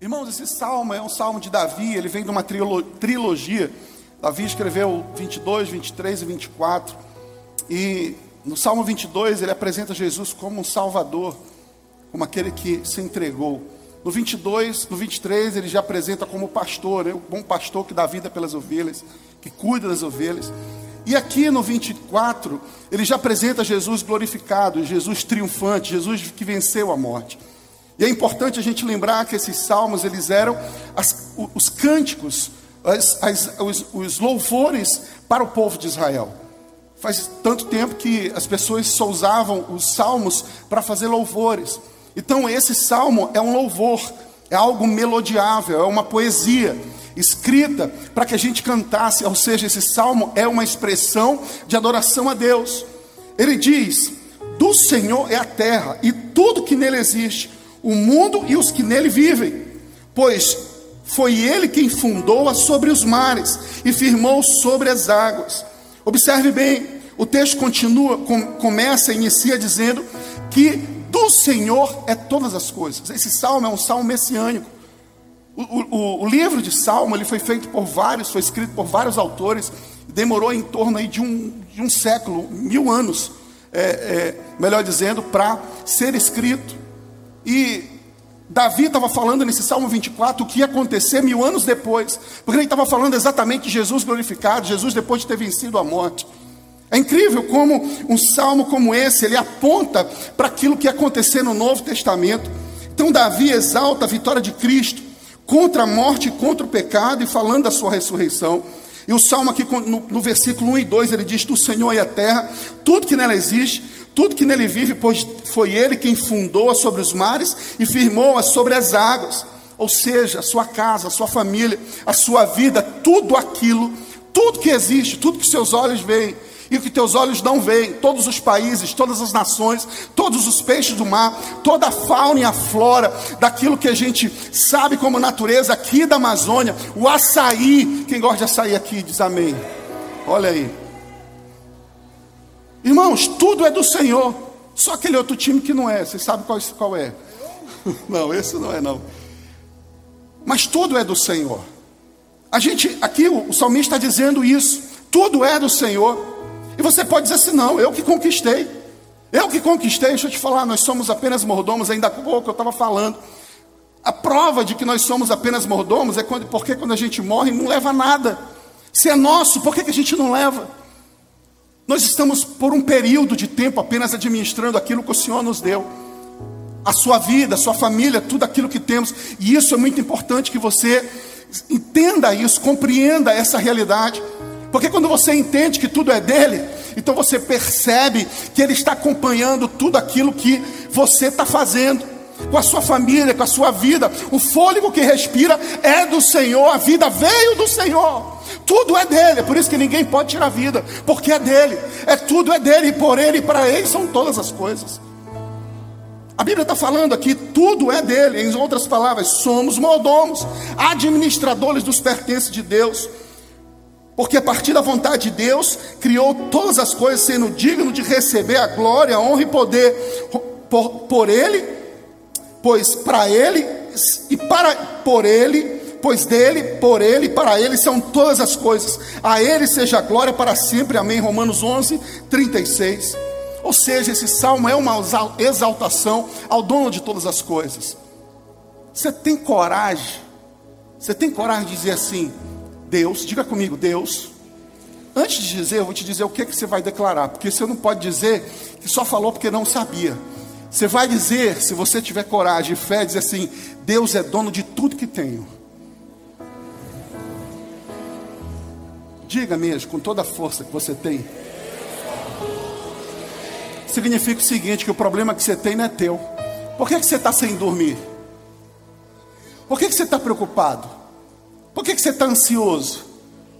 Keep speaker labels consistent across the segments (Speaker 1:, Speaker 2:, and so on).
Speaker 1: Irmãos, esse salmo é um salmo de Davi, ele vem de uma trilogia. Davi escreveu 22, 23 e 24. E no salmo 22 ele apresenta Jesus como um salvador, como aquele que se entregou. No 22, no 23 ele já apresenta como pastor, né? o bom pastor que dá vida pelas ovelhas, que cuida das ovelhas. E aqui no 24, ele já apresenta Jesus glorificado, Jesus triunfante, Jesus que venceu a morte. E é importante a gente lembrar que esses salmos eles eram as, os cânticos, as, as, os, os louvores para o povo de Israel. Faz tanto tempo que as pessoas só usavam os salmos para fazer louvores. Então esse salmo é um louvor, é algo melodiável, é uma poesia escrita para que a gente cantasse, ou seja, esse salmo é uma expressão de adoração a Deus. Ele diz: Do Senhor é a terra e tudo que nele existe, o mundo e os que nele vivem, pois foi ele quem fundou-a sobre os mares e firmou sobre as águas. Observe bem, o texto continua, com, começa, inicia dizendo que do Senhor é todas as coisas. Esse salmo é um salmo messiânico. O, o, o, livro de Salmo ele foi feito por vários, foi escrito por vários autores, demorou em torno aí de, um, de um século, mil anos, é, é, melhor dizendo, para ser escrito. E Davi estava falando nesse Salmo 24 o que ia acontecer mil anos depois, porque ele estava falando exatamente de Jesus glorificado, Jesus depois de ter vencido a morte. É incrível como um salmo como esse, ele aponta para aquilo que ia acontecer no Novo Testamento. Então Davi exalta a vitória de Cristo contra a morte contra o pecado e falando da sua ressurreição. E o salmo aqui no, no versículo 1 e 2, ele diz: "Do Senhor e a terra, tudo que nela existe, tudo que nele vive, pois foi ele quem fundou-a sobre os mares e firmou-a sobre as águas. Ou seja, a sua casa, a sua família, a sua vida, tudo aquilo, tudo que existe, tudo que seus olhos veem e o que teus olhos não veem, todos os países, todas as nações, todos os peixes do mar, toda a fauna e a flora, daquilo que a gente sabe como natureza aqui da Amazônia, o açaí, quem gosta de açaí aqui diz amém. Olha aí. Irmãos, tudo é do Senhor. Só aquele outro time que não é. Você sabe qual, qual é? Não, esse não é não. Mas tudo é do Senhor. A gente, aqui o, o salmista está dizendo isso. Tudo é do Senhor. E você pode dizer assim: não, eu que conquistei. Eu que conquistei, deixa eu te falar, nós somos apenas mordomos, ainda há pouco eu estava falando. A prova de que nós somos apenas mordomos é quando, porque quando a gente morre não leva nada. Se é nosso, por que, que a gente não leva? Nós estamos por um período de tempo apenas administrando aquilo que o Senhor nos deu. A sua vida, a sua família, tudo aquilo que temos. E isso é muito importante que você entenda isso, compreenda essa realidade. Porque quando você entende que tudo é dele, então você percebe que ele está acompanhando tudo aquilo que você está fazendo com a sua família, com a sua vida. O fôlego que respira é do Senhor, a vida veio do Senhor. Tudo é dele, é por isso que ninguém pode tirar a vida, porque é dele, é tudo é dele, e por ele e para ele são todas as coisas. A Bíblia está falando aqui, tudo é dele, em outras palavras, somos mordomos, administradores dos pertences de Deus, porque a partir da vontade de Deus, criou todas as coisas, sendo digno de receber a glória, a honra e poder por, por ele, pois para ele e para por ele pois dele, por ele para ele são todas as coisas. A ele seja a glória para sempre. Amém. Romanos 11, 36. Ou seja, esse salmo é uma exaltação ao dono de todas as coisas. Você tem coragem? Você tem coragem de dizer assim: Deus, diga comigo, Deus. Antes de dizer, eu vou te dizer o que, que você vai declarar, porque você não pode dizer que só falou porque não sabia. Você vai dizer, se você tiver coragem e fé, dizer assim: Deus é dono de tudo que tenho. Diga mesmo, com toda a força que você tem. Significa o seguinte: que o problema que você tem não é teu. Por que, que você está sem dormir? Por que, que você está preocupado? Por que, que você está ansioso?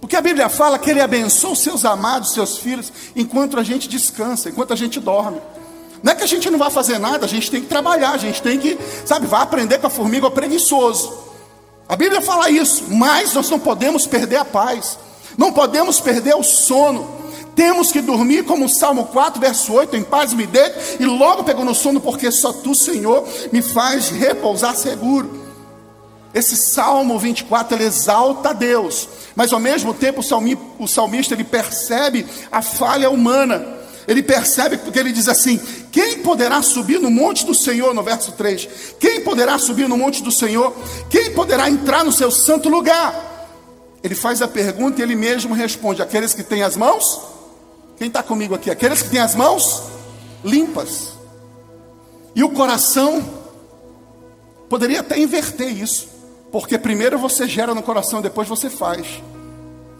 Speaker 1: Porque a Bíblia fala que Ele abençoa os seus amados, seus filhos, enquanto a gente descansa, enquanto a gente dorme. Não é que a gente não vai fazer nada, a gente tem que trabalhar, a gente tem que, sabe, vai aprender com a formiga preguiçoso. A Bíblia fala isso, mas nós não podemos perder a paz. Não podemos perder o sono. Temos que dormir como o Salmo 4, verso 8, em paz me deito, e logo pego no sono, porque só tu, Senhor, me faz repousar seguro. Esse Salmo 24 ele exalta a Deus, mas ao mesmo tempo o salmista ele percebe a falha humana. Ele percebe porque ele diz assim: Quem poderá subir no monte do Senhor, no verso 3? Quem poderá subir no monte do Senhor? Quem poderá entrar no seu santo lugar? Ele faz a pergunta e ele mesmo responde: Aqueles que têm as mãos? Quem está comigo aqui? Aqueles que têm as mãos limpas. E o coração poderia até inverter isso. Porque primeiro você gera no coração, depois você faz.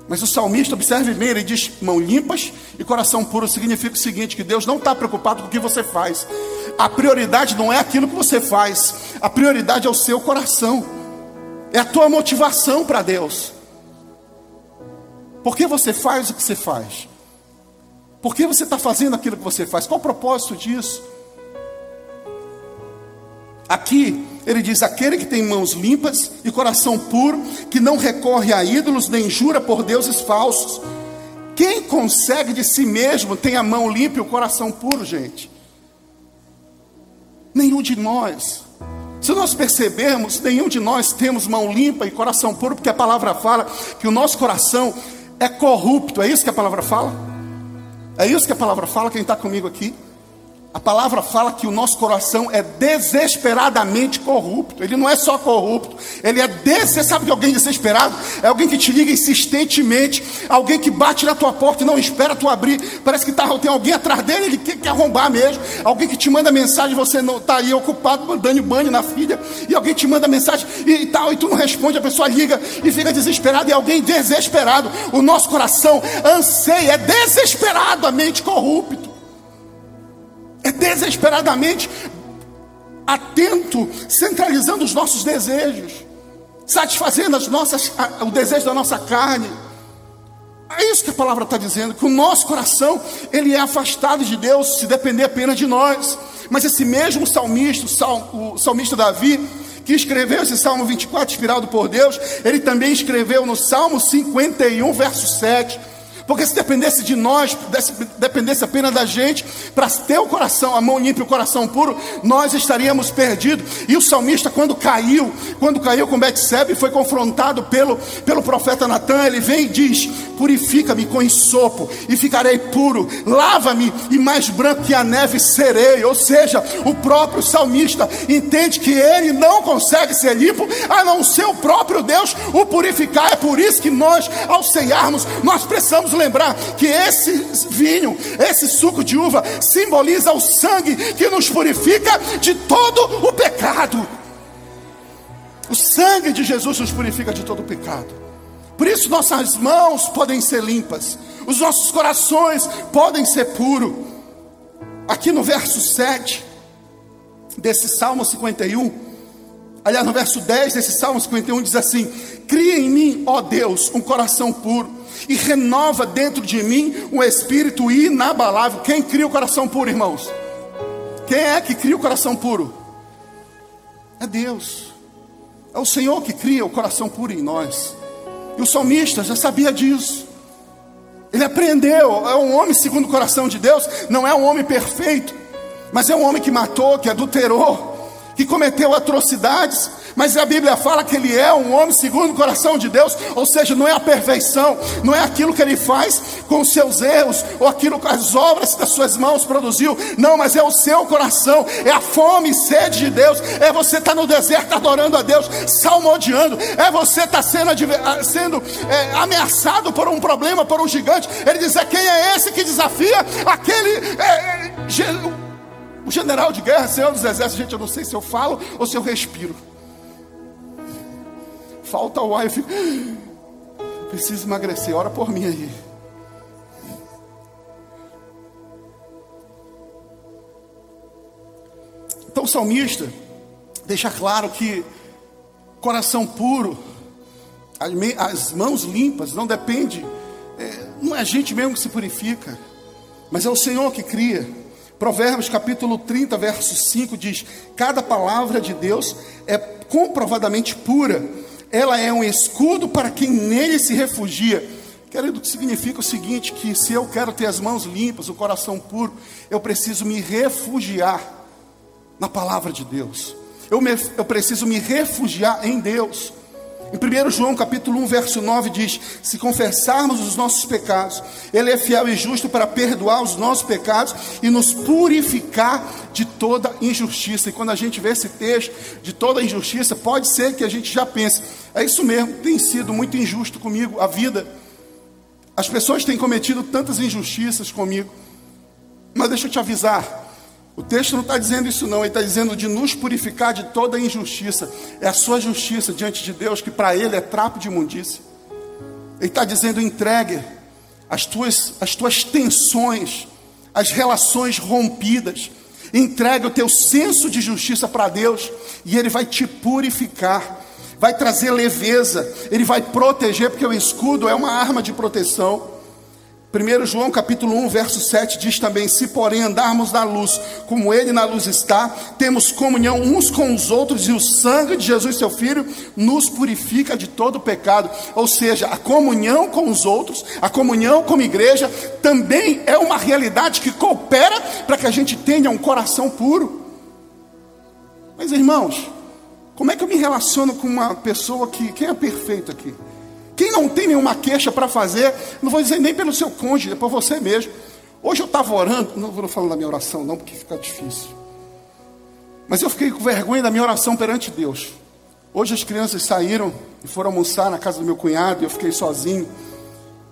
Speaker 1: Mas o salmista, observe bem, ele diz mão limpas e coração puro. Significa o seguinte: que Deus não está preocupado com o que você faz. A prioridade não é aquilo que você faz, a prioridade é o seu coração, é a tua motivação para Deus. Por que você faz o que você faz? Por que você está fazendo aquilo que você faz? Qual o propósito disso? Aqui ele diz: aquele que tem mãos limpas e coração puro, que não recorre a ídolos nem jura por deuses falsos. Quem consegue de si mesmo tem a mão limpa e o coração puro, gente? Nenhum de nós. Se nós percebermos, nenhum de nós temos mão limpa e coração puro, porque a palavra fala que o nosso coração é corrupto. É isso que a palavra fala? É isso que a palavra fala, quem está comigo aqui? A palavra fala que o nosso coração é desesperadamente corrupto. Ele não é só corrupto, ele é des... Você sabe de alguém desesperado? É alguém que te liga insistentemente, alguém que bate na tua porta e não espera tu abrir. Parece que tá, tem alguém atrás dele, ele quer, quer arrombar mesmo. Alguém que te manda mensagem, você não está aí ocupado dando banho na filha, e alguém te manda mensagem e, e tal, e tu não responde, a pessoa liga e fica desesperado, e alguém desesperado. O nosso coração anseia, é desesperadamente corrupto desesperadamente atento, centralizando os nossos desejos, satisfazendo as nossas, o desejo da nossa carne. É isso que a palavra está dizendo, que o nosso coração, ele é afastado de Deus se depender apenas de nós. Mas esse mesmo salmista, o salmista Davi, que escreveu esse Salmo 24, inspirado por Deus, ele também escreveu no Salmo 51, verso 7, porque se dependesse de nós, dependesse apenas da gente, para ter o coração, a mão limpa e o coração puro, nós estaríamos perdidos. E o salmista, quando caiu, quando caiu com Betsebe, foi confrontado pelo, pelo profeta Natan, ele vem e diz: Purifica-me com ensopo, e ficarei puro, lava-me, e mais branco que a neve serei. Ou seja, o próprio salmista entende que ele não consegue ser limpo, a não ser o próprio Deus o purificar. É por isso que nós, ao ceiarmos, nós precisamos lembrar que esse vinho, esse suco de uva, simboliza o sangue que nos purifica de todo o pecado. O sangue de Jesus nos purifica de todo o pecado. Por isso nossas mãos podem ser limpas, os nossos corações podem ser puros. Aqui no verso 7 desse Salmo 51, aliás, no verso 10 desse Salmo 51 diz assim: Cria em mim, ó Deus, um coração puro e renova dentro de mim um espírito inabalável. Quem cria o coração puro, irmãos? Quem é que cria o coração puro? É Deus. É o Senhor que cria o coração puro em nós. E o salmista já sabia disso. Ele aprendeu, é um homem segundo o coração de Deus, não é um homem perfeito, mas é um homem que matou, que adulterou, que cometeu atrocidades, mas a Bíblia fala que ele é um homem segundo o coração de Deus, ou seja, não é a perfeição, não é aquilo que ele faz com os seus erros, ou aquilo que as obras das suas mãos produziu, não, mas é o seu coração, é a fome e sede de Deus, é você estar tá no deserto adorando a Deus, salmodiando, é você estar tá sendo, sendo é, ameaçado por um problema, por um gigante. Ele diz: é quem é esse que desafia aquele. É, é, o general de guerra, senhor dos exércitos, gente, eu não sei se eu falo ou se eu respiro falta o ar, eu fico, preciso emagrecer, ora por mim aí. Então o salmista deixa claro que coração puro, as mãos limpas, não depende, é, não é a gente mesmo que se purifica, mas é o Senhor que cria. Provérbios capítulo 30, verso 5 diz: Cada palavra de Deus é comprovadamente pura ela é um escudo para quem nele se refugia. Querido, significa o seguinte: que se eu quero ter as mãos limpas, o coração puro, eu preciso me refugiar na palavra de Deus. eu, me, eu preciso me refugiar em Deus. Em 1 João capítulo 1, verso 9 diz: Se confessarmos os nossos pecados, Ele é fiel e justo para perdoar os nossos pecados e nos purificar de toda injustiça. E quando a gente vê esse texto de toda injustiça, pode ser que a gente já pense: é isso mesmo, tem sido muito injusto comigo a vida. As pessoas têm cometido tantas injustiças comigo. Mas deixa eu te avisar, o texto não está dizendo isso, não, ele está dizendo de nos purificar de toda injustiça. É a sua justiça diante de Deus, que para ele é trapo de imundícia. Ele está dizendo: entregue as tuas, as tuas tensões, as relações rompidas. Entregue o teu senso de justiça para Deus, e Ele vai te purificar, vai trazer leveza, Ele vai proteger, porque o escudo é uma arma de proteção. 1 João capítulo 1, verso 7 diz também: Se porém andarmos na luz, como Ele na luz está, temos comunhão uns com os outros, e o sangue de Jesus, seu Filho, nos purifica de todo pecado. Ou seja, a comunhão com os outros, a comunhão como igreja, também é uma realidade que coopera para que a gente tenha um coração puro. Mas irmãos, como é que eu me relaciono com uma pessoa que. Quem é perfeito aqui? Quem não tem nenhuma queixa para fazer, não vou dizer nem pelo seu cônjuge, é por você mesmo. Hoje eu estava orando, não vou falar da minha oração, não, porque fica difícil. Mas eu fiquei com vergonha da minha oração perante Deus. Hoje as crianças saíram e foram almoçar na casa do meu cunhado e eu fiquei sozinho.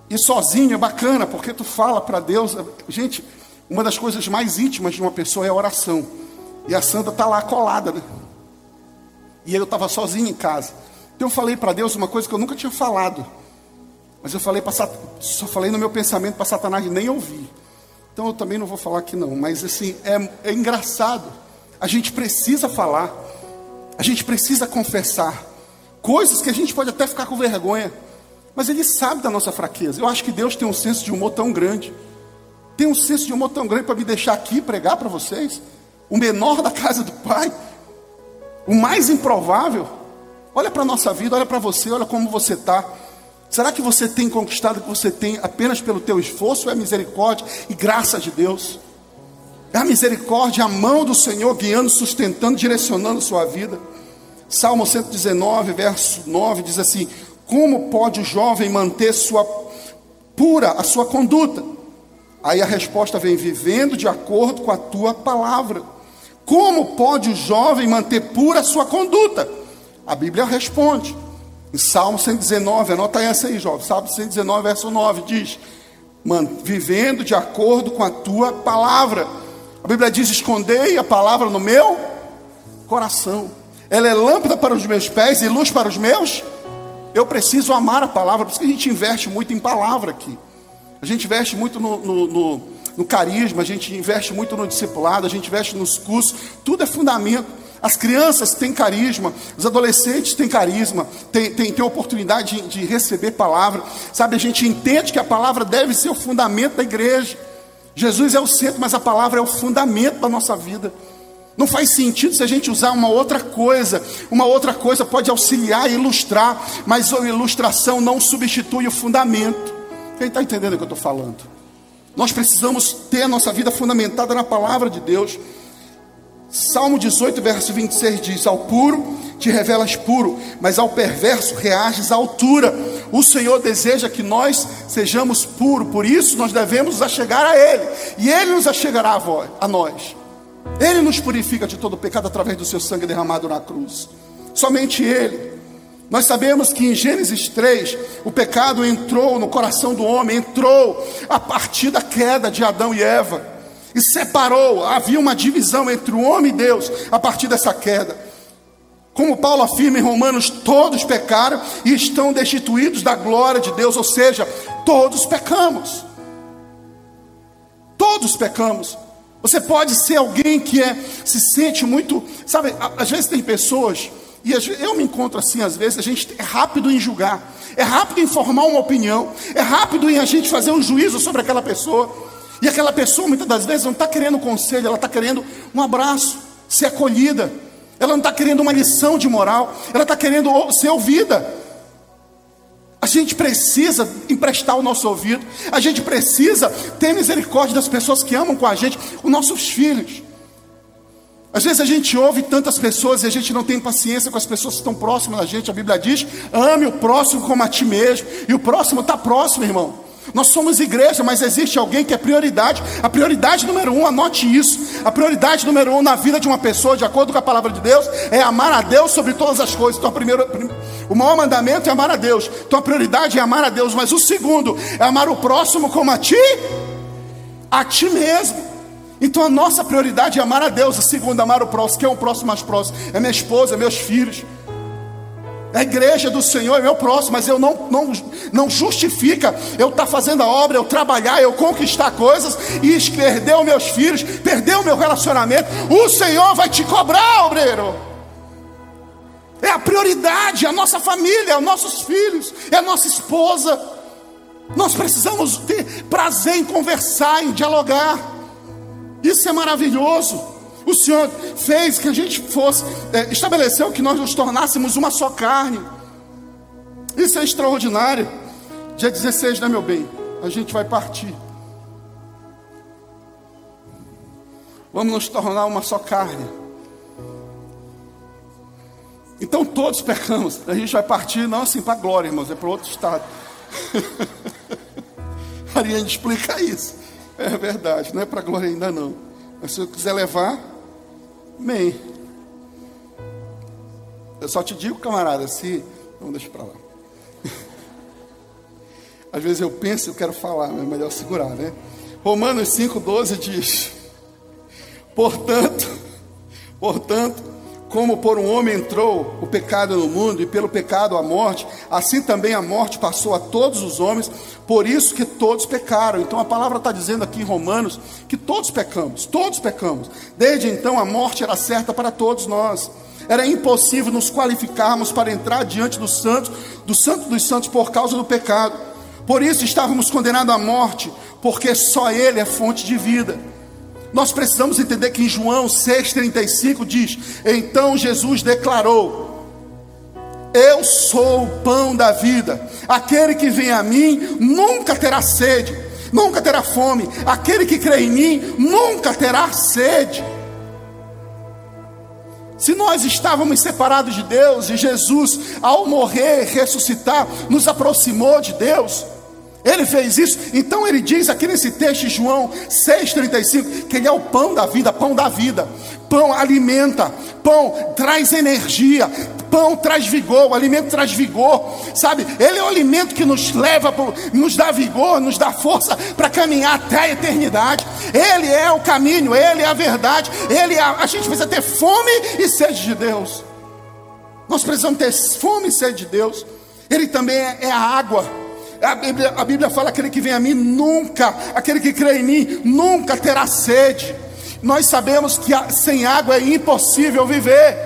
Speaker 1: E sozinho é bacana, porque tu fala para Deus. Gente, uma das coisas mais íntimas de uma pessoa é a oração. E a Santa está lá colada, né? E eu estava sozinho em casa. Então eu falei para Deus uma coisa que eu nunca tinha falado. Mas eu falei para só falei no meu pensamento para Satanás nem ouvir. Então eu também não vou falar aqui não, mas assim, é, é engraçado. A gente precisa falar. A gente precisa confessar coisas que a gente pode até ficar com vergonha, mas ele sabe da nossa fraqueza. Eu acho que Deus tem um senso de humor tão grande. Tem um senso de humor tão grande para me deixar aqui pregar para vocês. O menor da casa do Pai, o mais improvável. Olha para a nossa vida, olha para você, olha como você está. Será que você tem conquistado o que você tem apenas pelo teu esforço ou é misericórdia e graça de Deus? É a misericórdia, a mão do Senhor guiando, sustentando, direcionando sua vida. Salmo 119, verso 9 diz assim: Como pode o jovem manter sua pura a sua conduta? Aí a resposta vem vivendo de acordo com a tua palavra. Como pode o jovem manter pura a sua conduta? A Bíblia responde. Em Salmo 119, anota essa aí, jovem. Salmo 119, verso 9 diz: Vivendo de acordo com a tua palavra. A Bíblia diz: Escondei a palavra no meu coração. Ela é lâmpada para os meus pés e luz para os meus. Eu preciso amar a palavra, por isso que a gente investe muito em palavra aqui. A gente investe muito no, no, no, no carisma, a gente investe muito no discipulado, a gente investe nos cursos, tudo é fundamento. As crianças têm carisma, os adolescentes têm carisma, têm, têm, têm oportunidade de, de receber palavra. Sabe, a gente entende que a palavra deve ser o fundamento da igreja. Jesus é o centro, mas a palavra é o fundamento da nossa vida. Não faz sentido se a gente usar uma outra coisa. Uma outra coisa pode auxiliar e ilustrar, mas a ilustração não substitui o fundamento. Quem está entendendo o que eu estou falando? Nós precisamos ter a nossa vida fundamentada na palavra de Deus. Salmo 18, verso 26 diz: Ao puro te revelas puro, mas ao perverso reages à altura. O Senhor deseja que nós sejamos puros, por isso nós devemos achegar a Ele, e Ele nos achegará a nós. Ele nos purifica de todo pecado através do seu sangue derramado na cruz. Somente Ele. Nós sabemos que em Gênesis 3, o pecado entrou no coração do homem, entrou a partir da queda de Adão e Eva e separou, havia uma divisão entre o homem e Deus a partir dessa queda. Como Paulo afirma em Romanos, todos pecaram e estão destituídos da glória de Deus, ou seja, todos pecamos. Todos pecamos. Você pode ser alguém que é, se sente muito, sabe, às vezes tem pessoas, e eu me encontro assim às vezes, a gente é rápido em julgar, é rápido em formar uma opinião, é rápido em a gente fazer um juízo sobre aquela pessoa. E aquela pessoa muitas das vezes não está querendo conselho, ela está querendo um abraço, ser acolhida. Ela não está querendo uma lição de moral, ela está querendo ser ouvida. A gente precisa emprestar o nosso ouvido, a gente precisa ter misericórdia das pessoas que amam com a gente, os nossos filhos. Às vezes a gente ouve tantas pessoas e a gente não tem paciência com as pessoas que estão próximas da gente. A Bíblia diz: ame o próximo como a ti mesmo. E o próximo está próximo, irmão. Nós somos igreja, mas existe alguém que é prioridade. A prioridade número um, anote isso. A prioridade número um na vida de uma pessoa, de acordo com a palavra de Deus, é amar a Deus sobre todas as coisas. Então, primeiro, o maior mandamento é amar a Deus. Então, a prioridade é amar a Deus. Mas o segundo é amar o próximo como a ti, a ti mesmo. Então a nossa prioridade é amar a Deus, a segunda, amar o próximo. Quem é o próximo mais próximo? É minha esposa, é meus filhos. É a igreja do Senhor é meu próximo, mas eu não, não, não justifica eu estar tá fazendo a obra, eu trabalhar, eu conquistar coisas e perder os meus filhos, perder o meu relacionamento. O Senhor vai te cobrar, obreiro. É a prioridade, a nossa família, os nossos filhos, é a nossa esposa. Nós precisamos ter prazer em conversar, em dialogar. Isso é maravilhoso. O Senhor fez que a gente fosse, é, estabeleceu que nós nos tornássemos uma só carne. Isso é extraordinário. Dia 16, né, meu bem? A gente vai partir. Vamos nos tornar uma só carne. Então todos pecamos. A gente vai partir, não assim para a glória, irmãos, é para outro estado. Ariane explica isso. É verdade, não é para glória ainda não. Mas se eu quiser levar, amém. Eu só te digo, camarada, se. Não, deixa para lá. Às vezes eu penso, eu quero falar, mas é melhor segurar, né? Romanos 5,12 diz: Portanto, portanto, como por um homem entrou o pecado no mundo e pelo pecado a morte, assim também a morte passou a todos os homens, por isso que todos pecaram. Então a palavra está dizendo aqui em Romanos que todos pecamos, todos pecamos. Desde então a morte era certa para todos nós. Era impossível nos qualificarmos para entrar diante do santo, do santo dos santos por causa do pecado. Por isso estávamos condenados à morte, porque só ele é fonte de vida. Nós precisamos entender que em João 6,35 diz: Então Jesus declarou: Eu sou o pão da vida, aquele que vem a mim nunca terá sede, nunca terá fome, aquele que crê em mim nunca terá sede. Se nós estávamos separados de Deus e Jesus, ao morrer, ressuscitar, nos aproximou de Deus, ele fez isso, então ele diz aqui nesse texto, João 6,35, que ele é o pão da vida, pão da vida. Pão alimenta, pão traz energia, pão traz vigor, o alimento traz vigor, sabe? Ele é o alimento que nos leva, nos dá vigor, nos dá força para caminhar até a eternidade. Ele é o caminho, ele é a verdade, ele é a, a gente precisa ter fome e sede de Deus. Nós precisamos ter fome e sede de Deus. Ele também é, é a água. A Bíblia, a Bíblia fala: aquele que vem a mim nunca, aquele que crê em mim nunca terá sede. Nós sabemos que sem água é impossível viver.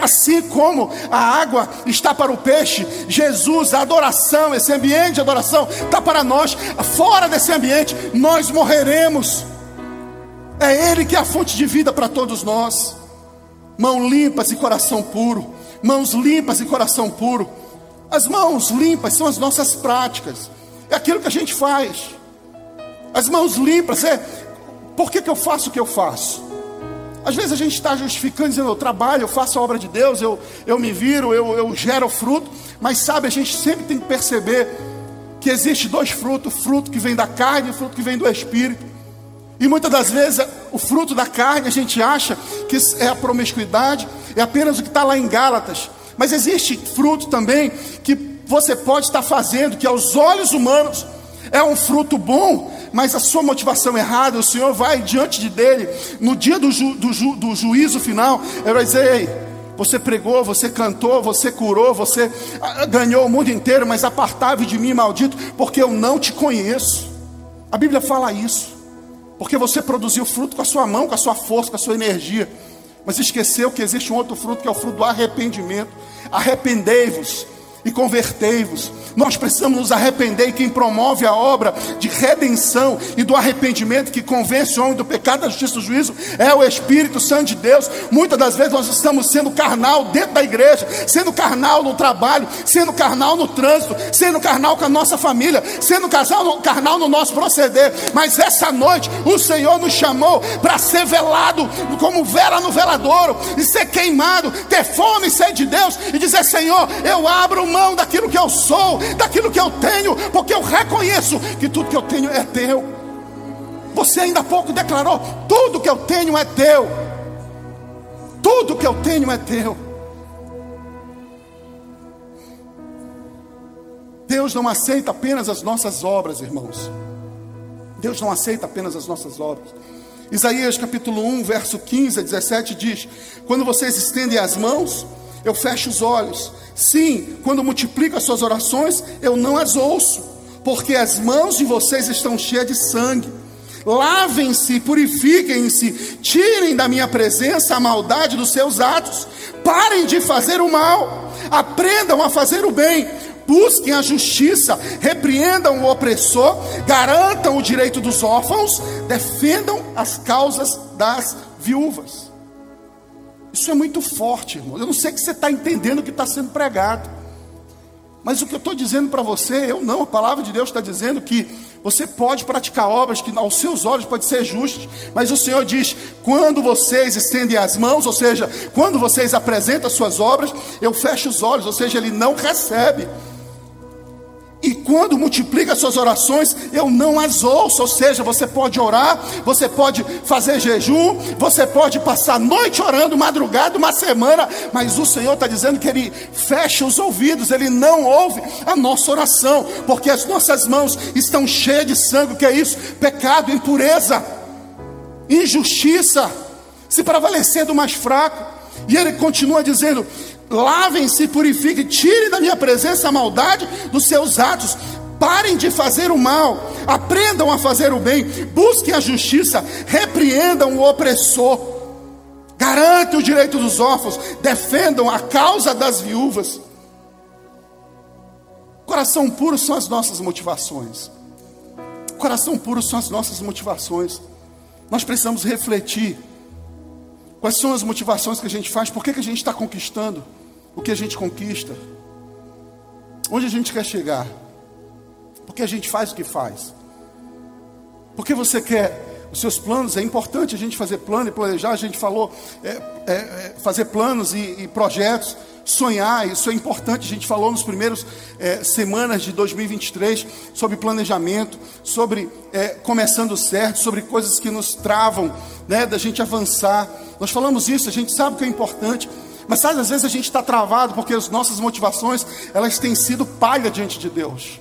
Speaker 1: Assim como a água está para o peixe, Jesus, a adoração, esse ambiente de adoração está para nós. Fora desse ambiente, nós morreremos. É Ele que é a fonte de vida para todos nós. Mão limpas e coração puro. Mãos limpas e coração puro. As mãos limpas são as nossas práticas, é aquilo que a gente faz. As mãos limpas é por que, que eu faço o que eu faço? Às vezes a gente está justificando, dizendo, eu trabalho, eu faço a obra de Deus, eu, eu me viro, eu, eu gero fruto, mas sabe, a gente sempre tem que perceber que existe dois frutos, o fruto que vem da carne e o fruto que vem do Espírito. E muitas das vezes o fruto da carne a gente acha que é a promiscuidade, é apenas o que está lá em Gálatas. Mas existe fruto também que você pode estar fazendo, que aos olhos humanos é um fruto bom, mas a sua motivação errada, o Senhor vai diante de dele, no dia do, ju, do, ju, do juízo final, ele vai dizer: Ei, você pregou, você cantou, você curou, você ah, ganhou o mundo inteiro, mas apartável de mim, maldito, porque eu não te conheço. A Bíblia fala isso, porque você produziu fruto com a sua mão, com a sua força, com a sua energia mas esqueceu que existe um outro fruto que é o fruto do arrependimento. Arrependei-vos e convertei-vos. Nós precisamos nos arrepender e quem promove a obra de redenção e do arrependimento que convence o homem do pecado, da justiça e do juízo é o Espírito Santo de Deus. Muitas das vezes nós estamos sendo carnal dentro da igreja, sendo carnal no trabalho, sendo carnal no trânsito, sendo carnal com a nossa família, sendo carnal no nosso proceder. Mas essa noite o Senhor nos chamou para ser velado como vela no veladouro e ser queimado, ter fome e sede de Deus e dizer: Senhor, eu abro mão daquilo que eu sou, daquilo que eu tenho, porque eu reconheço que tudo que eu tenho é teu. Você ainda há pouco declarou: tudo que eu tenho é teu. Tudo que eu tenho é teu. Deus não aceita apenas as nossas obras, irmãos. Deus não aceita apenas as nossas obras. Isaías capítulo 1, verso 15 a 17 diz: Quando vocês estendem as mãos, eu fecho os olhos. Sim, quando multiplico as suas orações, eu não as ouço, porque as mãos de vocês estão cheias de sangue. Lavem-se, purifiquem-se, tirem da minha presença a maldade dos seus atos, parem de fazer o mal, aprendam a fazer o bem, busquem a justiça, repreendam o opressor, garantam o direito dos órfãos, defendam as causas das viúvas. Isso é muito forte, irmão. Eu não sei que você está entendendo o que está sendo pregado. Mas o que eu estou dizendo para você, eu não, a palavra de Deus está dizendo que você pode praticar obras que aos seus olhos pode ser justas, mas o Senhor diz: quando vocês estendem as mãos, ou seja, quando vocês apresentam as suas obras, eu fecho os olhos, ou seja, ele não recebe. E quando multiplica suas orações, eu não as ouço. Ou seja, você pode orar, você pode fazer jejum, você pode passar noite orando, madrugada, uma semana, mas o Senhor está dizendo que Ele fecha os ouvidos, Ele não ouve a nossa oração, porque as nossas mãos estão cheias de sangue. Que é isso? Pecado, impureza, injustiça, se prevalecer do mais fraco. E ele continua dizendo: lavem-se, purifiquem, tirem da minha presença a maldade dos seus atos. Parem de fazer o mal, aprendam a fazer o bem, busquem a justiça, repreendam o opressor, garantam o direito dos órfãos, defendam a causa das viúvas. Coração puro são as nossas motivações. Coração puro são as nossas motivações. Nós precisamos refletir quais são as motivações que a gente faz, por que, que a gente está conquistando o que a gente conquista, onde a gente quer chegar, porque a gente faz o que faz, porque você quer os seus planos, é importante a gente fazer plano e planejar, a gente falou é, é, é, fazer planos e, e, projetos, sonhar, isso é importante, a gente falou nos primeiros é, semanas de 2023 sobre planejamento, sobre é, começando certo, sobre coisas que nos travam, né, da gente avançar, nós falamos isso, a gente sabe que é importante, mas sabe, às vezes a gente está travado porque as nossas motivações, elas têm sido palha diante de Deus.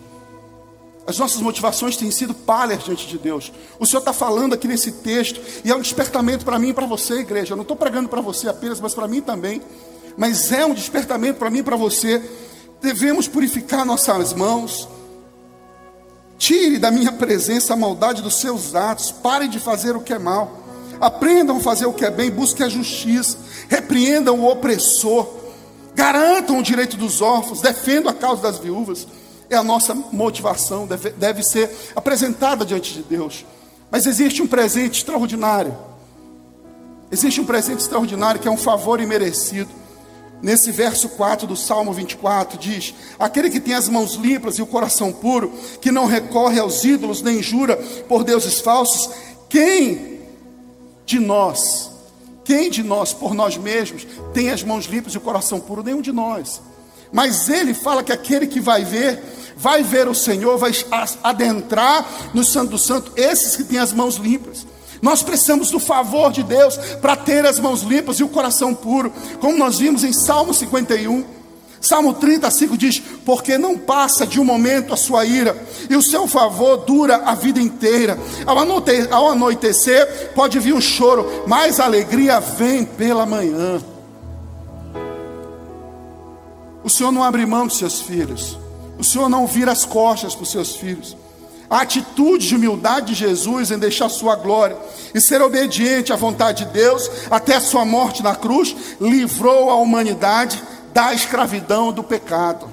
Speaker 1: As nossas motivações têm sido palhas diante de Deus. O Senhor está falando aqui nesse texto, e é um despertamento para mim e para você, igreja. Eu não estou pregando para você apenas, mas para mim também. Mas é um despertamento para mim e para você. Devemos purificar nossas mãos. Tire da minha presença a maldade dos seus atos. Pare de fazer o que é mal. Aprendam a fazer o que é bem, busquem a justiça, repreendam o opressor, garantam o direito dos órfãos, defendam a causa das viúvas. É a nossa motivação, deve, deve ser apresentada diante de Deus. Mas existe um presente extraordinário. Existe um presente extraordinário que é um favor imerecido. Nesse verso 4 do Salmo 24 diz: Aquele que tem as mãos limpas e o coração puro, que não recorre aos ídolos nem jura por deuses falsos, quem de nós, quem de nós, por nós mesmos, tem as mãos limpas e o coração puro? Nenhum de nós. Mas ele fala que aquele que vai ver, vai ver o Senhor, vai adentrar no Santo do Santo, esses que têm as mãos limpas. Nós precisamos do favor de Deus para ter as mãos limpas e o coração puro, como nós vimos em Salmo 51. Salmo 35 diz: Porque não passa de um momento a sua ira, e o seu favor dura a vida inteira. Ao anoitecer, pode vir um choro, mas a alegria vem pela manhã. O Senhor não abre mão dos seus filhos, o Senhor não vira as costas para os seus filhos. A atitude de humildade de Jesus em deixar sua glória e ser obediente à vontade de Deus até a sua morte na cruz livrou a humanidade da escravidão do pecado.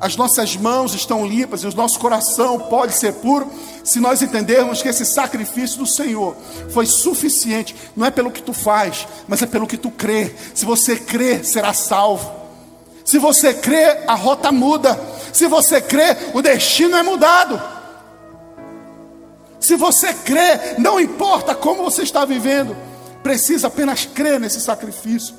Speaker 1: as nossas mãos estão limpas e o nosso coração pode ser puro se nós entendermos que esse sacrifício do Senhor foi suficiente, não é pelo que tu faz, mas é pelo que tu crê. Se você crê, será salvo. Se você crê, a rota muda. Se você crê, o destino é mudado. Se você crê, não importa como você está vivendo, precisa apenas crer nesse sacrifício.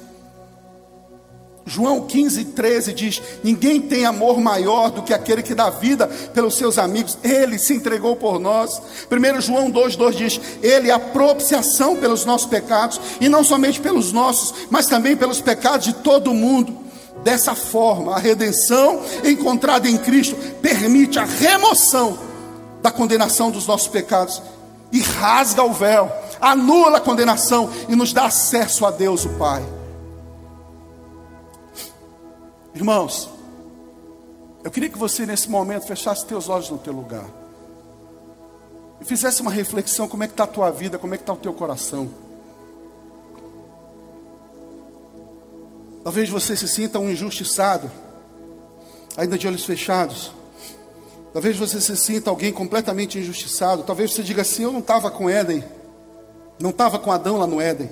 Speaker 1: João 15, 13 diz: Ninguém tem amor maior do que aquele que dá vida pelos seus amigos. Ele se entregou por nós. 1 João 2, 2 diz: Ele é a propiciação pelos nossos pecados, e não somente pelos nossos, mas também pelos pecados de todo mundo. Dessa forma, a redenção encontrada em Cristo permite a remoção da condenação dos nossos pecados e rasga o véu, anula a condenação e nos dá acesso a Deus, o Pai. Irmãos, eu queria que você nesse momento fechasse teus olhos no teu lugar. E fizesse uma reflexão como é que está a tua vida, como é que está o teu coração. Talvez você se sinta um injustiçado, ainda de olhos fechados. Talvez você se sinta alguém completamente injustiçado. Talvez você diga assim: Eu não estava com Éden, não estava com Adão lá no Éden,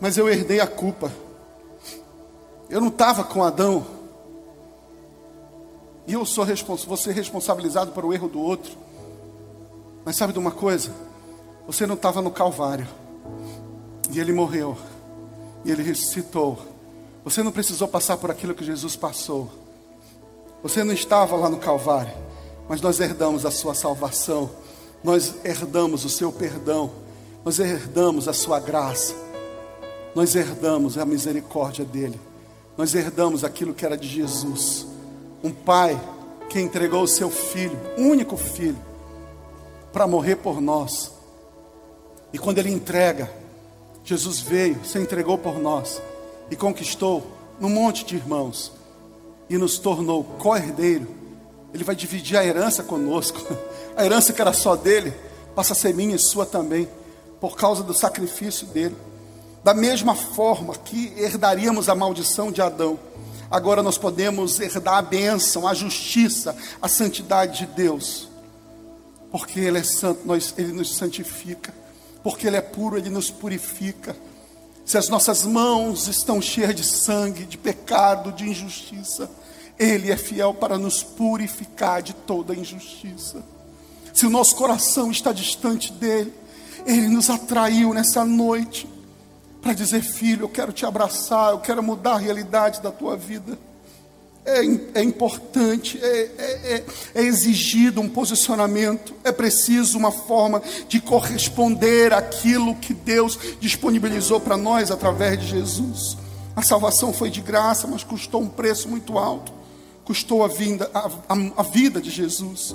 Speaker 1: mas eu herdei a culpa. Eu não estava com Adão. E eu sou respons vou ser responsabilizado por o erro do outro. Mas sabe de uma coisa? Você não estava no Calvário. E ele morreu. E ele ressuscitou. Você não precisou passar por aquilo que Jesus passou. Você não estava lá no Calvário. Mas nós herdamos a sua salvação. Nós herdamos o seu perdão. Nós herdamos a sua graça. Nós herdamos a misericórdia dele nós herdamos aquilo que era de Jesus. Um pai que entregou o seu filho, único filho, para morrer por nós. E quando ele entrega, Jesus veio, se entregou por nós e conquistou um monte de irmãos e nos tornou co-herdeiro. Ele vai dividir a herança conosco. A herança que era só dele passa a ser minha e sua também, por causa do sacrifício dele. Da mesma forma que herdaríamos a maldição de Adão, agora nós podemos herdar a bênção, a justiça, a santidade de Deus. Porque Ele é santo, nós, Ele nos santifica. Porque Ele é puro, Ele nos purifica. Se as nossas mãos estão cheias de sangue, de pecado, de injustiça, Ele é fiel para nos purificar de toda injustiça. Se o nosso coração está distante dEle, Ele nos atraiu nessa noite para dizer: Filho, eu quero te abraçar, eu quero mudar a realidade da tua vida. É, é importante, é, é, é, é exigido um posicionamento, é preciso uma forma de corresponder àquilo que Deus disponibilizou para nós através de Jesus. A salvação foi de graça, mas custou um preço muito alto custou a, vinda, a, a, a vida de Jesus.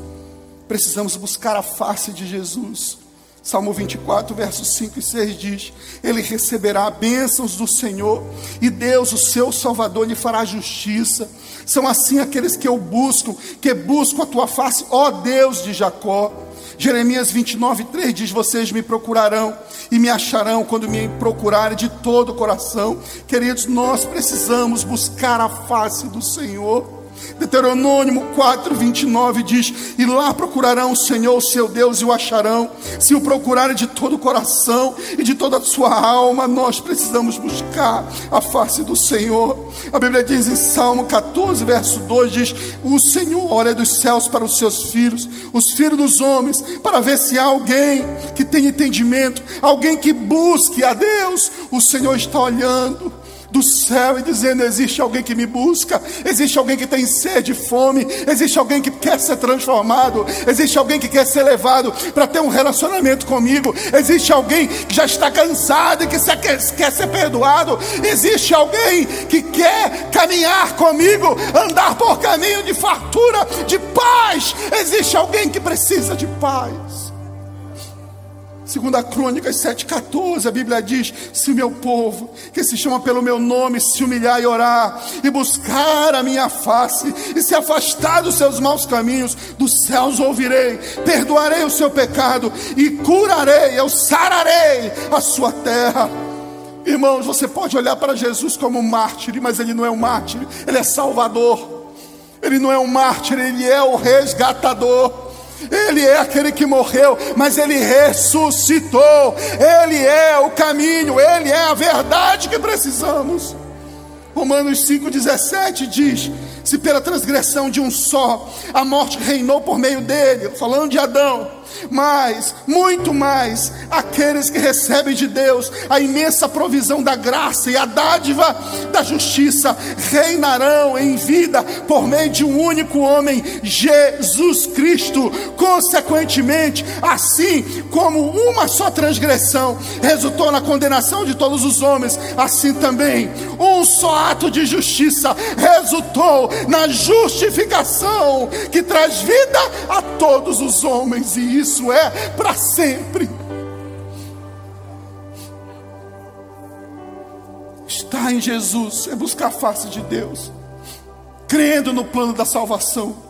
Speaker 1: Precisamos buscar a face de Jesus. Salmo 24, versos 5 e 6 diz: Ele receberá bênçãos do Senhor, e Deus, o seu Salvador, lhe fará justiça. São assim aqueles que eu busco, que buscam a tua face, ó Deus de Jacó. Jeremias 29, 3 diz: Vocês me procurarão e me acharão quando me procurarem de todo o coração. Queridos, nós precisamos buscar a face do Senhor. Deuteronômio 4, 29 diz: E lá procurarão o Senhor, seu Deus, e o acharão. Se o procurarem de todo o coração e de toda a sua alma, nós precisamos buscar a face do Senhor. A Bíblia diz em Salmo 14, verso 2: diz: O Senhor olha dos céus para os seus filhos, os filhos dos homens, para ver se há alguém que tenha entendimento, alguém que busque a Deus. O Senhor está olhando do céu e dizendo: existe alguém que me busca, existe alguém que tem sede e fome, existe alguém que quer ser transformado, existe alguém que quer ser levado para ter um relacionamento comigo, existe alguém que já está cansado e que quer ser perdoado, existe alguém que quer caminhar comigo, andar por caminho de fartura, de paz, existe alguém que precisa de paz. Segunda Crônicas 7,14, a Bíblia diz: Se o meu povo, que se chama pelo meu nome, se humilhar e orar, e buscar a minha face, e se afastar dos seus maus caminhos, dos céus ouvirei, perdoarei o seu pecado, e curarei, eu sararei a sua terra. Irmãos, você pode olhar para Jesus como um mártir, mas ele não é um mártir, ele é salvador. Ele não é um mártir, ele é o resgatador. Ele é aquele que morreu, mas ele ressuscitou. Ele é o caminho, ele é a verdade que precisamos. Romanos 5,17 diz: Se pela transgressão de um só a morte reinou por meio dele, falando de Adão, mas, muito mais, aqueles que recebem de Deus a imensa provisão da graça e a dádiva da justiça reinarão em vida por meio de um único homem, Jesus Cristo. Consequentemente, assim como uma só transgressão resultou na condenação de todos os homens, assim também um só ato de justiça resultou na justificação que traz vida a todos os homens, e isso é para sempre. Estar em Jesus é buscar a face de Deus, crendo no plano da salvação.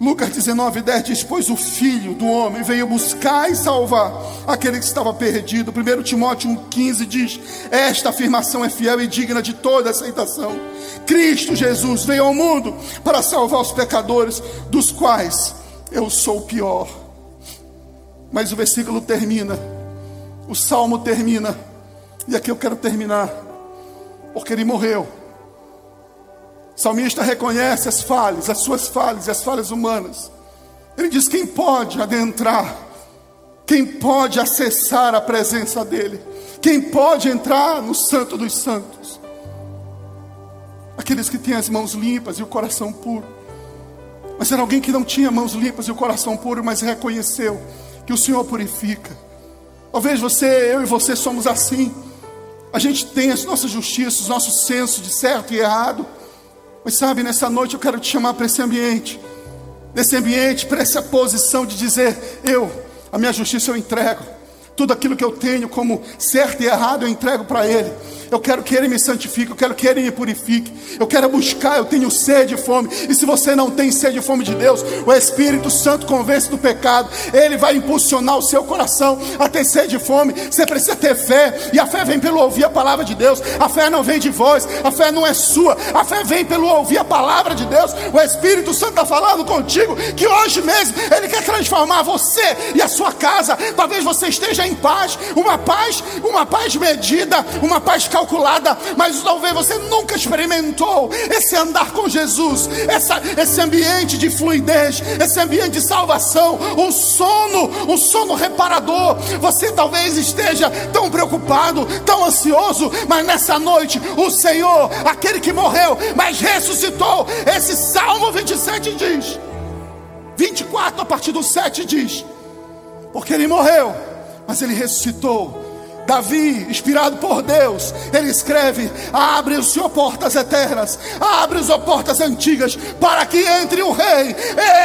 Speaker 1: Lucas 19, 10 diz: Pois o Filho do homem veio buscar e salvar aquele que estava perdido. 1 Timóteo 1,15 diz: Esta afirmação é fiel e digna de toda aceitação. Cristo Jesus veio ao mundo para salvar os pecadores, dos quais eu sou o pior. Mas o versículo termina, o salmo termina, e aqui eu quero terminar, porque ele morreu. O salmista reconhece as falhas, as suas falhas e as falhas humanas. Ele diz: quem pode adentrar, quem pode acessar a presença dEle, quem pode entrar no Santo dos Santos? Aqueles que têm as mãos limpas e o coração puro. Mas era alguém que não tinha mãos limpas e o coração puro, mas reconheceu que o Senhor purifica. Talvez você, eu e você somos assim. A gente tem as nossas justiças, os nossos sensos de certo e errado. Mas sabe, nessa noite eu quero te chamar para esse ambiente. Nesse ambiente, para essa posição de dizer: eu, a minha justiça eu entrego. Tudo aquilo que eu tenho como certo e errado eu entrego para Ele. Eu quero que Ele me santifique, eu quero que Ele me purifique. Eu quero buscar, eu tenho sede e fome. E se você não tem sede e fome de Deus, o Espírito Santo convence do pecado. Ele vai impulsionar o seu coração a ter sede e fome. Você precisa ter fé. E a fé vem pelo ouvir a palavra de Deus. A fé não vem de voz, a fé não é sua. A fé vem pelo ouvir a palavra de Deus. O Espírito Santo está falando contigo que hoje mesmo Ele quer transformar você e a sua casa. Talvez você esteja em paz, uma paz, uma paz medida, uma paz calculada, mas talvez você nunca experimentou esse andar com Jesus, essa, esse ambiente de fluidez, esse ambiente de salvação, um sono, um sono reparador. Você talvez esteja tão preocupado, tão ansioso, mas nessa noite o Senhor, aquele que morreu, mas ressuscitou, esse Salmo 27 diz, 24 a partir do 7 diz, porque ele morreu, mas ele ressuscitou Davi, inspirado por Deus, ele escreve: Abre o Senhor portas eternas, abre as portas antigas, para que entre o Rei.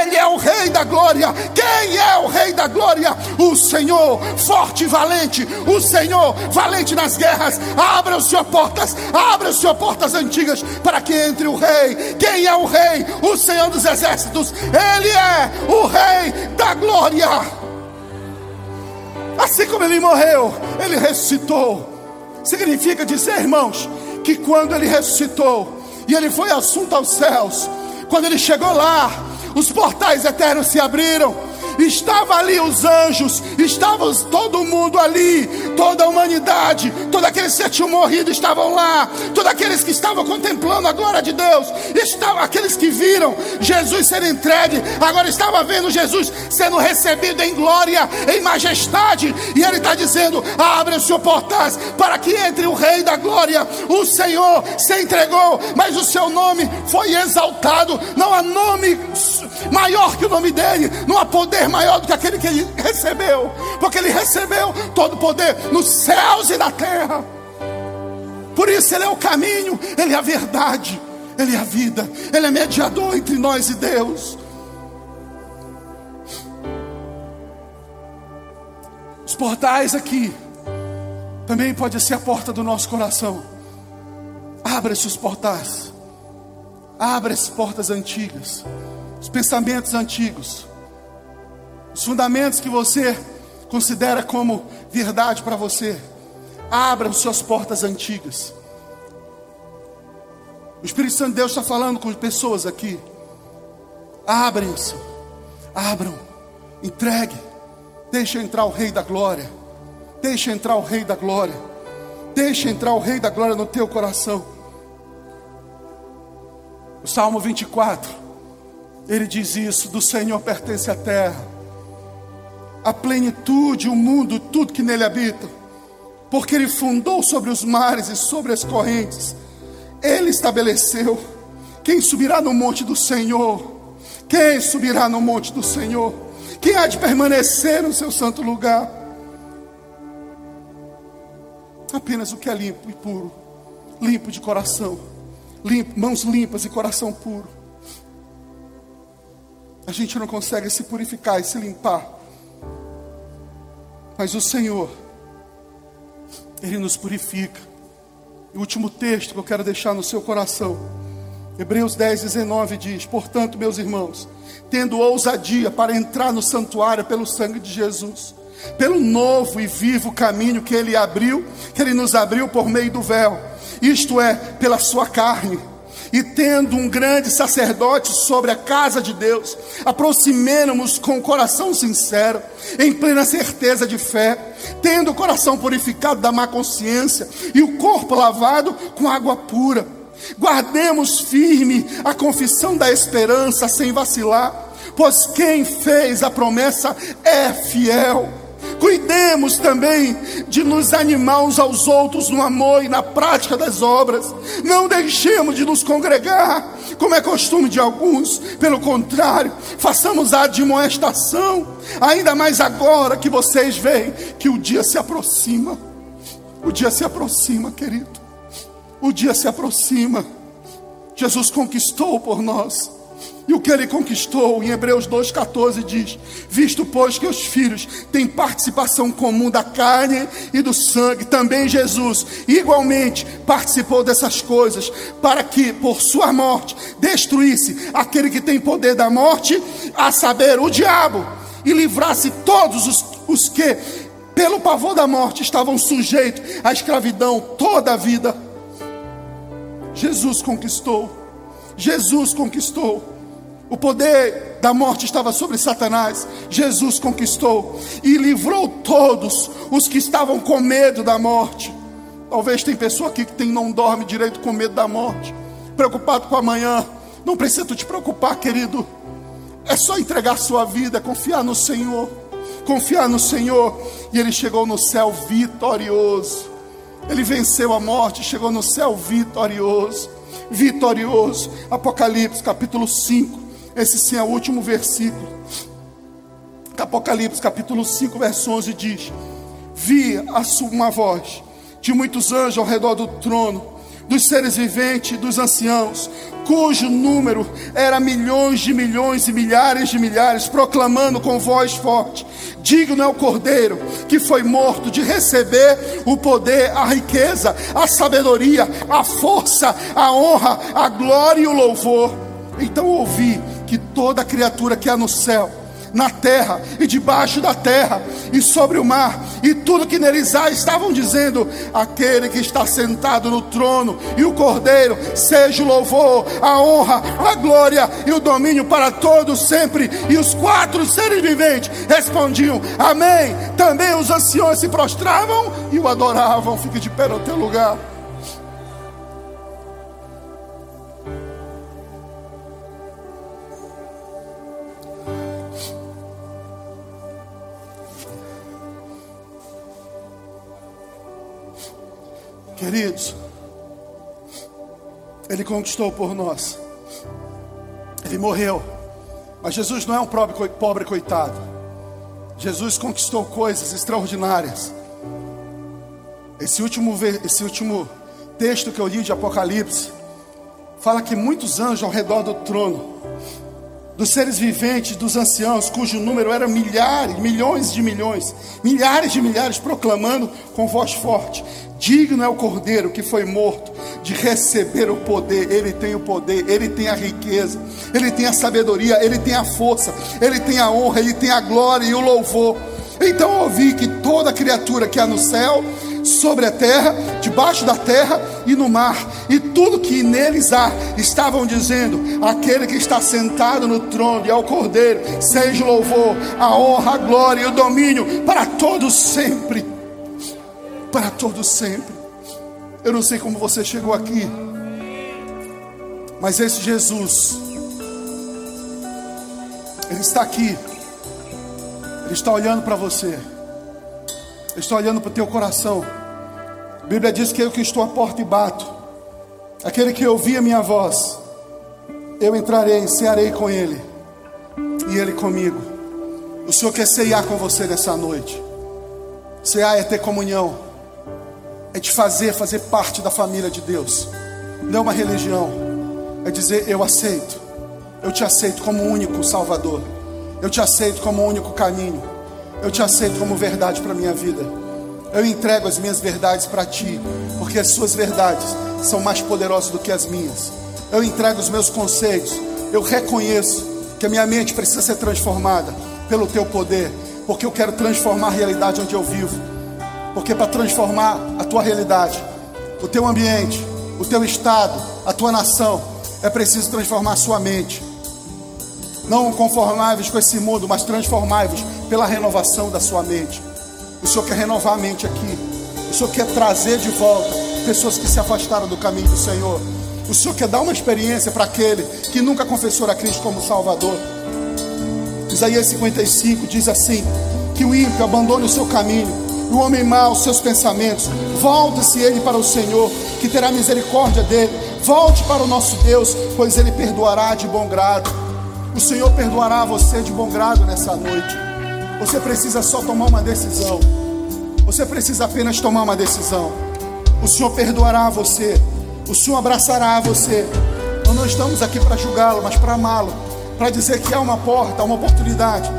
Speaker 1: Ele é o Rei da glória. Quem é o Rei da glória? O Senhor, forte e valente. O Senhor, valente nas guerras. Abre o Senhor portas, abre o Senhor portas antigas, para que entre o Rei. Quem é o Rei? O Senhor dos exércitos. Ele é o Rei da glória. Assim como ele morreu, ele ressuscitou. Significa dizer, irmãos, que quando ele ressuscitou e ele foi assunto aos céus, quando ele chegou lá, os portais eternos se abriram estava ali os anjos, estava todo mundo ali, toda a humanidade, todos aqueles que tinham morrido estavam lá, todos aqueles que estavam contemplando a glória de Deus, estavam aqueles que viram Jesus ser entregue, agora estava vendo Jesus sendo recebido em glória, em majestade, e ele está dizendo: abre o seu portais para que entre o Rei da glória, o Senhor se entregou, mas o seu nome foi exaltado, não há nome maior que o nome dele, não há poder maior do que aquele que ele recebeu, porque ele recebeu todo o poder nos céus e na terra. Por isso ele é o caminho, ele é a verdade, ele é a vida, ele é mediador entre nós e Deus. Os portais aqui também pode ser a porta do nosso coração. Abra esses portais. Abra as portas antigas, os pensamentos antigos, os fundamentos que você considera como verdade para você. Abram suas portas antigas. O Espírito Santo de Deus está falando com pessoas aqui. Abrem-se, abram, entregue, deixa entrar o Rei da Glória, deixa entrar o Rei da Glória, deixa entrar o Rei da Glória no teu coração. O Salmo 24, ele diz isso: do Senhor pertence a terra, a plenitude, o mundo, tudo que nele habita, porque ele fundou sobre os mares e sobre as correntes ele estabeleceu. Quem subirá no monte do Senhor? Quem subirá no monte do Senhor? Quem há de permanecer no seu santo lugar? Apenas o que é limpo e puro, limpo de coração, limpo, mãos limpas e coração puro. A gente não consegue se purificar e se limpar, mas o Senhor, Ele nos purifica. E o último texto que eu quero deixar no seu coração. Hebreus 10, 19 diz: Portanto, meus irmãos, tendo ousadia para entrar no santuário pelo sangue de Jesus, pelo novo e vivo caminho que ele abriu, que ele nos abriu por meio do véu, isto é, pela sua carne e tendo um grande sacerdote sobre a casa de Deus, aproximemos-nos com o coração sincero, em plena certeza de fé, tendo o coração purificado da má consciência e o corpo lavado com água pura. Guardemos firme a confissão da esperança sem vacilar, pois quem fez a promessa é fiel. Cuidemos também de nos animar uns aos outros no amor e na prática das obras. Não deixemos de nos congregar, como é costume de alguns. Pelo contrário, façamos a admoestação, ainda mais agora que vocês veem que o dia se aproxima. O dia se aproxima, querido. O dia se aproxima. Jesus conquistou por nós e o que ele conquistou, em Hebreus 2,14 diz: Visto, pois, que os filhos têm participação comum da carne e do sangue, também Jesus, igualmente, participou dessas coisas, para que, por sua morte, destruísse aquele que tem poder da morte, a saber, o diabo, e livrasse todos os, os que, pelo pavor da morte, estavam sujeitos à escravidão toda a vida. Jesus conquistou. Jesus conquistou. O poder da morte estava sobre Satanás. Jesus conquistou e livrou todos os que estavam com medo da morte. Talvez tem pessoa aqui que tem, não dorme direito com medo da morte, preocupado com amanhã. Não precisa te preocupar, querido. É só entregar sua vida, confiar no Senhor. Confiar no Senhor. E ele chegou no céu vitorioso. Ele venceu a morte, chegou no céu vitorioso. Vitorioso. Apocalipse capítulo 5 esse sim é o último versículo. Apocalipse capítulo 5, verso 11 diz: Vi uma voz de muitos anjos ao redor do trono, dos seres viventes dos anciãos, cujo número era milhões de milhões e milhares de milhares, proclamando com voz forte: Digno é o cordeiro que foi morto de receber o poder, a riqueza, a sabedoria, a força, a honra, a glória e o louvor. Então ouvi que toda criatura que há no céu, na terra e debaixo da terra e sobre o mar e tudo que neles há estavam dizendo: aquele que está sentado no trono e o Cordeiro, seja o louvor, a honra, a glória e o domínio para todos sempre. E os quatro seres viventes respondiam: Amém. Também os anciões se prostravam e o adoravam. Fique de pé no teu lugar. Queridos, Ele conquistou por nós. Ele morreu. Mas Jesus não é um pobre, coitado. Jesus conquistou coisas extraordinárias. Esse último, esse último texto que eu li de Apocalipse fala que muitos anjos ao redor do trono, dos seres viventes, dos anciãos, cujo número era milhares, milhões de milhões, milhares de milhares, proclamando com voz forte: Digno é o cordeiro que foi morto de receber o poder. Ele tem o poder, ele tem a riqueza, ele tem a sabedoria, ele tem a força, ele tem a honra, ele tem a glória e o louvor. Então ouvi que toda criatura que há no céu, sobre a terra, debaixo da terra e no mar, e tudo que neles há, estavam dizendo: aquele que está sentado no trono e ao cordeiro, seja o louvor, a honra, a glória e o domínio para todos sempre. Para todos sempre. Eu não sei como você chegou aqui, mas esse Jesus, Ele está aqui, Ele está olhando para você. Estou olhando para o teu coração. A Bíblia diz que eu que estou à porta e bato. Aquele que ouvir a minha voz, eu entrarei, cearei com ele, e ele comigo. O Senhor quer ceiar com você nessa noite. Cear é ter comunhão, é te fazer fazer parte da família de Deus. Não é uma religião, é dizer eu aceito, eu te aceito como único Salvador, eu te aceito como único caminho. Eu te aceito como verdade para a minha vida. Eu entrego as minhas verdades para ti, porque as suas verdades são mais poderosas do que as minhas. Eu entrego os meus conceitos. Eu reconheço que a minha mente precisa ser transformada pelo teu poder, porque eu quero transformar a realidade onde eu vivo. Porque para transformar a tua realidade, o teu ambiente, o teu estado, a tua nação, é preciso transformar a sua mente. Não conformáveis com esse mundo, mas transformáveis pela renovação da sua mente. O Senhor quer renovar a mente aqui. O Senhor quer trazer de volta pessoas que se afastaram do caminho do Senhor. O Senhor quer dar uma experiência para aquele que nunca confessou a Cristo como Salvador. Isaías 55 diz assim: que o ímpio abandone o seu caminho, o homem mau seus pensamentos, volte-se ele para o Senhor, que terá misericórdia dele, volte para o nosso Deus, pois ele perdoará de bom grado. O Senhor perdoará você de bom grado nessa noite. Você precisa só tomar uma decisão. Você precisa apenas tomar uma decisão. O Senhor perdoará você. O Senhor abraçará você. Nós não estamos aqui para julgá-lo, mas para amá-lo. Para dizer que há uma porta, há uma oportunidade.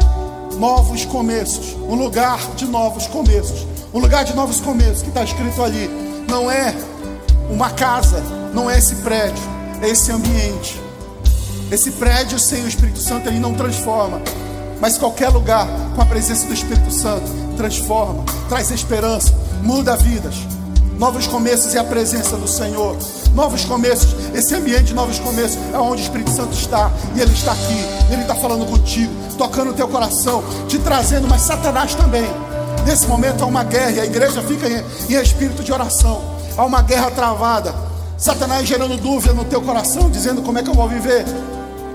Speaker 1: Novos começos. Um lugar de novos começos. Um lugar de novos começos que está escrito ali. Não é uma casa, não é esse prédio, é esse ambiente. Esse prédio sem o Espírito Santo ele não transforma. Mas qualquer lugar com a presença do Espírito Santo transforma, traz esperança, muda vidas. Novos começos é a presença do Senhor. Novos começos, esse ambiente de novos começos é onde o Espírito Santo está. E Ele está aqui, Ele está falando contigo, tocando o teu coração, te trazendo, mas Satanás também. Nesse momento há uma guerra e a igreja fica em, em espírito de oração. Há uma guerra travada. Satanás gerando dúvida no teu coração, dizendo como é que eu vou viver.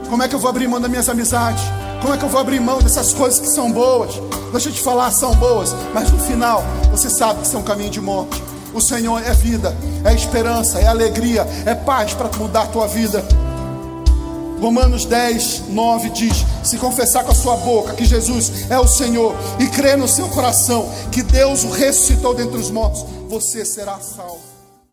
Speaker 1: Como é que eu vou abrir mão das minhas amizades? Como é que eu vou abrir mão dessas coisas que são boas? Deixa eu te falar, são boas, mas no final você sabe que são caminho de morte. O Senhor é vida, é esperança, é alegria, é paz para mudar a tua vida. Romanos 10, 9 diz: Se confessar com a sua boca que Jesus é o Senhor e crer no seu coração que Deus o ressuscitou dentre os mortos, você será salvo.